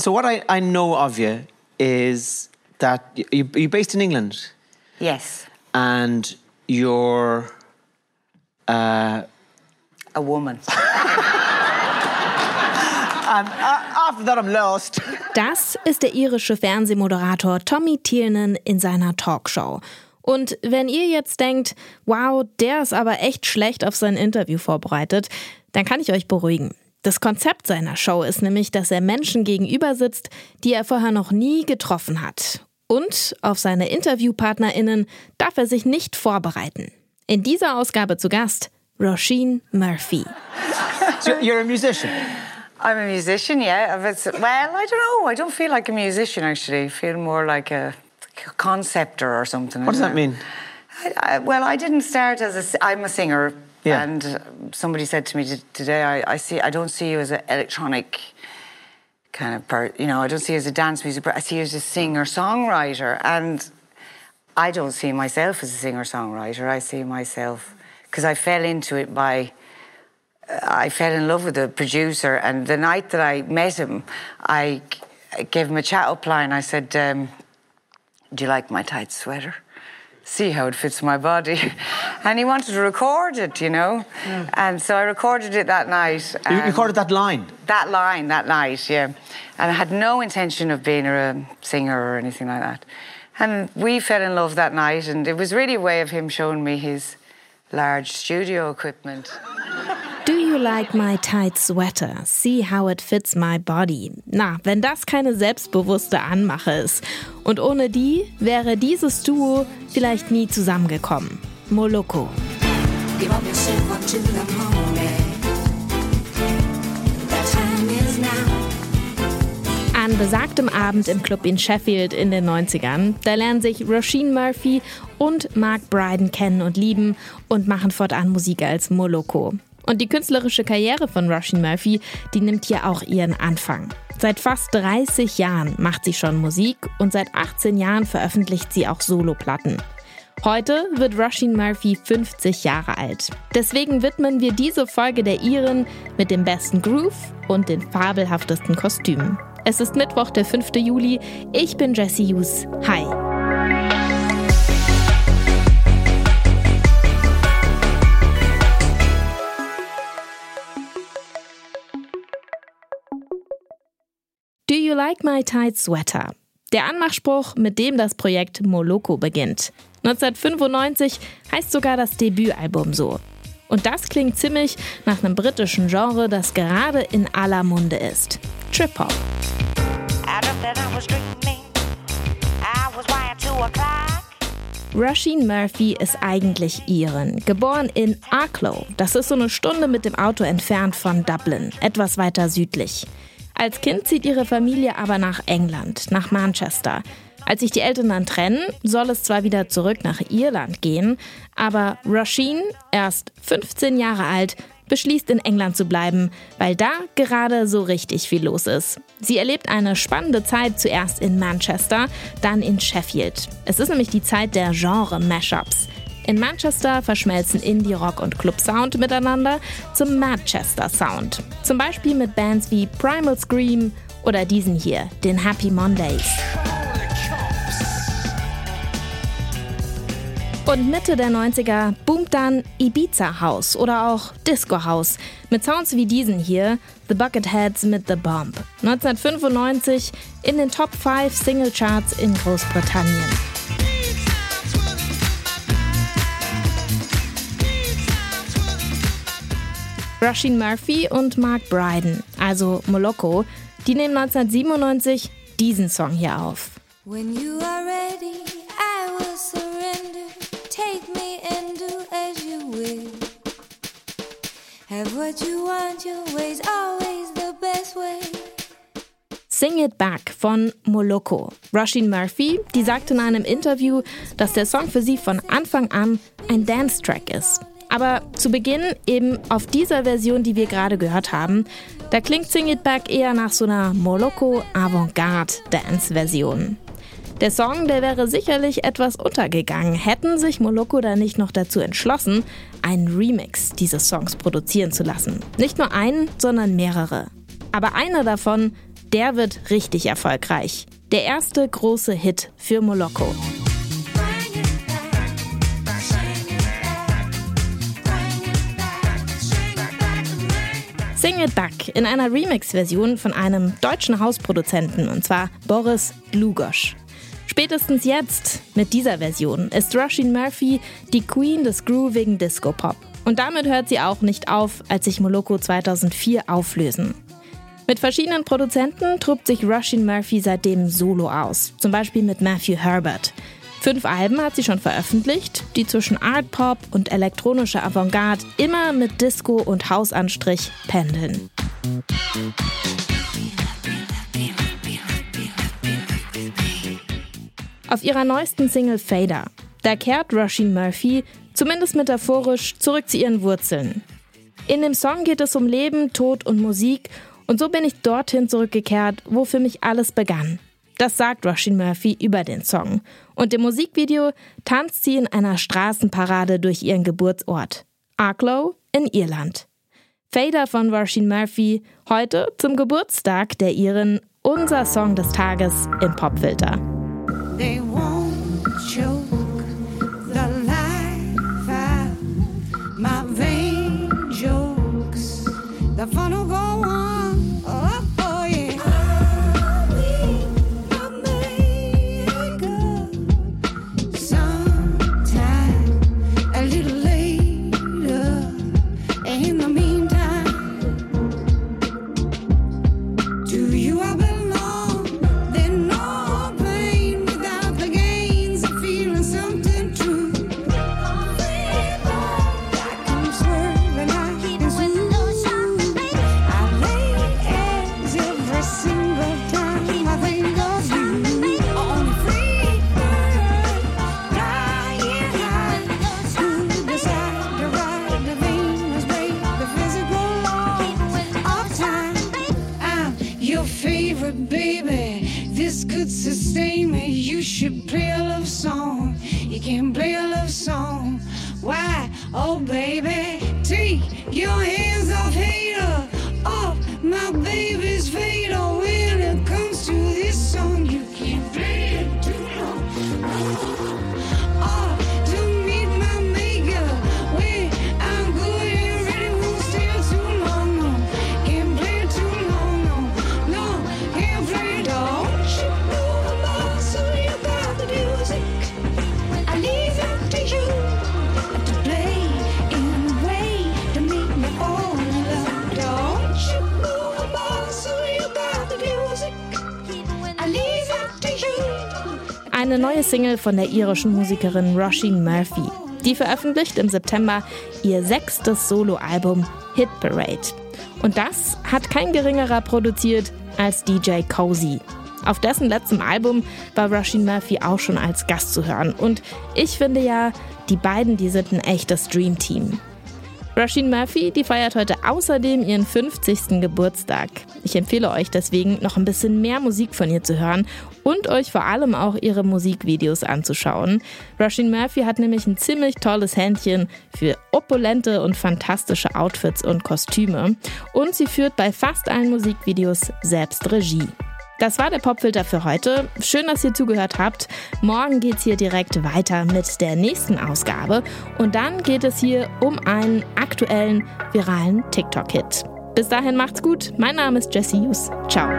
So what I, I know of you is that you, you're based in England Yes, and you're uh, a woman. and uh, after that I'm lost. Das ist der irische Fernsehmoderator Tommy Tiernan in seiner Talkshow. Und wenn ihr jetzt denkt, wow, der ist aber echt schlecht auf sein Interview vorbereitet, dann kann ich euch beruhigen. Das Konzept seiner Show ist nämlich, dass er Menschen gegenüber sitzt, die er vorher noch nie getroffen hat. Und auf seine InterviewpartnerInnen darf er sich nicht vorbereiten. In dieser Ausgabe zu Gast Roisin Murphy. So you're a musician. I'm a musician, yeah. Well, I don't know. I don't feel like a musician actually. I feel more like a conceptor or something. What does that it? I, I, well, I didn't start as a. I'm a singer, Yeah. and uh, somebody said to me t- today, I, I see. I don't see you as an electronic kind of part. You know, I don't see you as a dance music. But I see you as a singer songwriter, and I don't see myself as a singer songwriter. I see myself because I fell into it by. I fell in love with the producer, and the night that I met him, I, I gave him a chat up line. I said, um, "Do you like my tight sweater? See how it fits my body." and he wanted to record it, you know, hmm. and so I recorded it that night. You and- recorded that line. that line that night, yeah. And I had no intention of being a singer or anything like that. And we fell in love that night, and it was really a way of him showing me his large studio equipment. You like my tight sweater? See how it fits my body. Na, wenn das keine selbstbewusste Anmache ist. Und ohne die wäre dieses Duo vielleicht nie zusammengekommen. Moloko. An besagtem Abend im Club in Sheffield in den 90ern, da lernen sich Roisin Murphy und Mark Bryden kennen und lieben und machen fortan Musik als Moloko. Und die künstlerische Karriere von Roisin Murphy, die nimmt hier auch ihren Anfang. Seit fast 30 Jahren macht sie schon Musik und seit 18 Jahren veröffentlicht sie auch Soloplatten. Heute wird Roisin Murphy 50 Jahre alt. Deswegen widmen wir diese Folge der Iren mit dem besten Groove und den fabelhaftesten Kostümen. Es ist Mittwoch, der 5. Juli. Ich bin Jessie Hughes. Hi. Do you like my tight sweater? Der Anmachspruch, mit dem das Projekt Moloko beginnt. 1995 heißt sogar das Debütalbum so. Und das klingt ziemlich nach einem britischen Genre, das gerade in aller Munde ist. A clock. Roisin Murphy ist eigentlich Iren, geboren in Arklow. Das ist so eine Stunde mit dem Auto entfernt von Dublin, etwas weiter südlich. Als Kind zieht ihre Familie aber nach England, nach Manchester. Als sich die Eltern dann trennen, soll es zwar wieder zurück nach Irland gehen, aber Roisin, erst 15 Jahre alt, beschließt in England zu bleiben, weil da gerade so richtig viel los ist. Sie erlebt eine spannende Zeit zuerst in Manchester, dann in Sheffield. Es ist nämlich die Zeit der Genre-Mashups. In Manchester verschmelzen Indie-Rock und Club-Sound miteinander zum Manchester Sound. Zum Beispiel mit Bands wie Primal Scream oder diesen hier, den Happy Mondays. Und Mitte der 90er boomt dann Ibiza House oder auch Disco House mit Sounds wie diesen hier, The Bucketheads mit The Bomb. 1995 in den Top 5 Singlecharts in Großbritannien. Roisin Murphy und Mark Bryden, also Moloko, die nehmen 1997 diesen Song hier auf. When you are ready, I will surrender. Take me and do as you will. Have what you want, your way's always the best way. Sing It Back von Moloko. Roisin Murphy, die sagt in einem Interview, dass der Song für sie von Anfang an ein Dance-Track ist. Aber zu Beginn eben auf dieser Version, die wir gerade gehört haben, da klingt Sing It Back eher nach so einer Moloko Avantgarde Dance Version. Der Song, der wäre sicherlich etwas untergegangen, hätten sich Moloko da nicht noch dazu entschlossen, einen Remix dieses Songs produzieren zu lassen. Nicht nur einen, sondern mehrere. Aber einer davon der wird richtig erfolgreich. Der erste große Hit für Moloko. Sing It Back in einer Remix-Version von einem deutschen Hausproduzenten und zwar Boris Dlugosch. Spätestens jetzt, mit dieser Version, ist Roisin Murphy die Queen des groovigen Disco-Pop. Und damit hört sie auch nicht auf, als sich Moloko 2004 auflösen. Mit verschiedenen Produzenten truppt sich Roisin Murphy seitdem solo aus, zum Beispiel mit Matthew Herbert. Fünf Alben hat sie schon veröffentlicht, die zwischen Art Pop und elektronischer Avantgarde immer mit Disco und Hausanstrich pendeln. Auf ihrer neuesten Single Fader, da kehrt Roisin Murphy, zumindest metaphorisch, zurück zu ihren Wurzeln. In dem Song geht es um Leben, Tod und Musik und so bin ich dorthin zurückgekehrt, wo für mich alles begann. Das sagt Roisin Murphy über den Song. Und im Musikvideo tanzt sie in einer Straßenparade durch ihren Geburtsort. Arklow in Irland. Fader von Roisin Murphy, heute zum Geburtstag der Iren, unser Song des Tages im Popfilter. Could sustain me. You should play a love song. You can't play a love song. Why? Oh, baby, take your hands off hater. Off my baby's fader. Eine neue Single von der irischen Musikerin Roisin Murphy. Die veröffentlicht im September ihr sechstes Soloalbum Hit Parade. Und das hat kein geringerer produziert als DJ Cozy. Auf dessen letztem Album war Roisin Murphy auch schon als Gast zu hören. Und ich finde ja, die beiden, die sind ein echtes Dreamteam. Roisin Murphy, die feiert heute außerdem ihren 50. Geburtstag. Ich empfehle euch deswegen, noch ein bisschen mehr Musik von ihr zu hören und euch vor allem auch ihre Musikvideos anzuschauen. Roisin Murphy hat nämlich ein ziemlich tolles Händchen für opulente und fantastische Outfits und Kostüme. Und sie führt bei fast allen Musikvideos selbst Regie. Das war der Popfilter für heute. Schön, dass ihr zugehört habt. Morgen geht's hier direkt weiter mit der nächsten Ausgabe. Und dann geht es hier um einen aktuellen viralen TikTok-Hit. Bis dahin macht's gut. Mein Name ist Jessie Hughes. Ciao.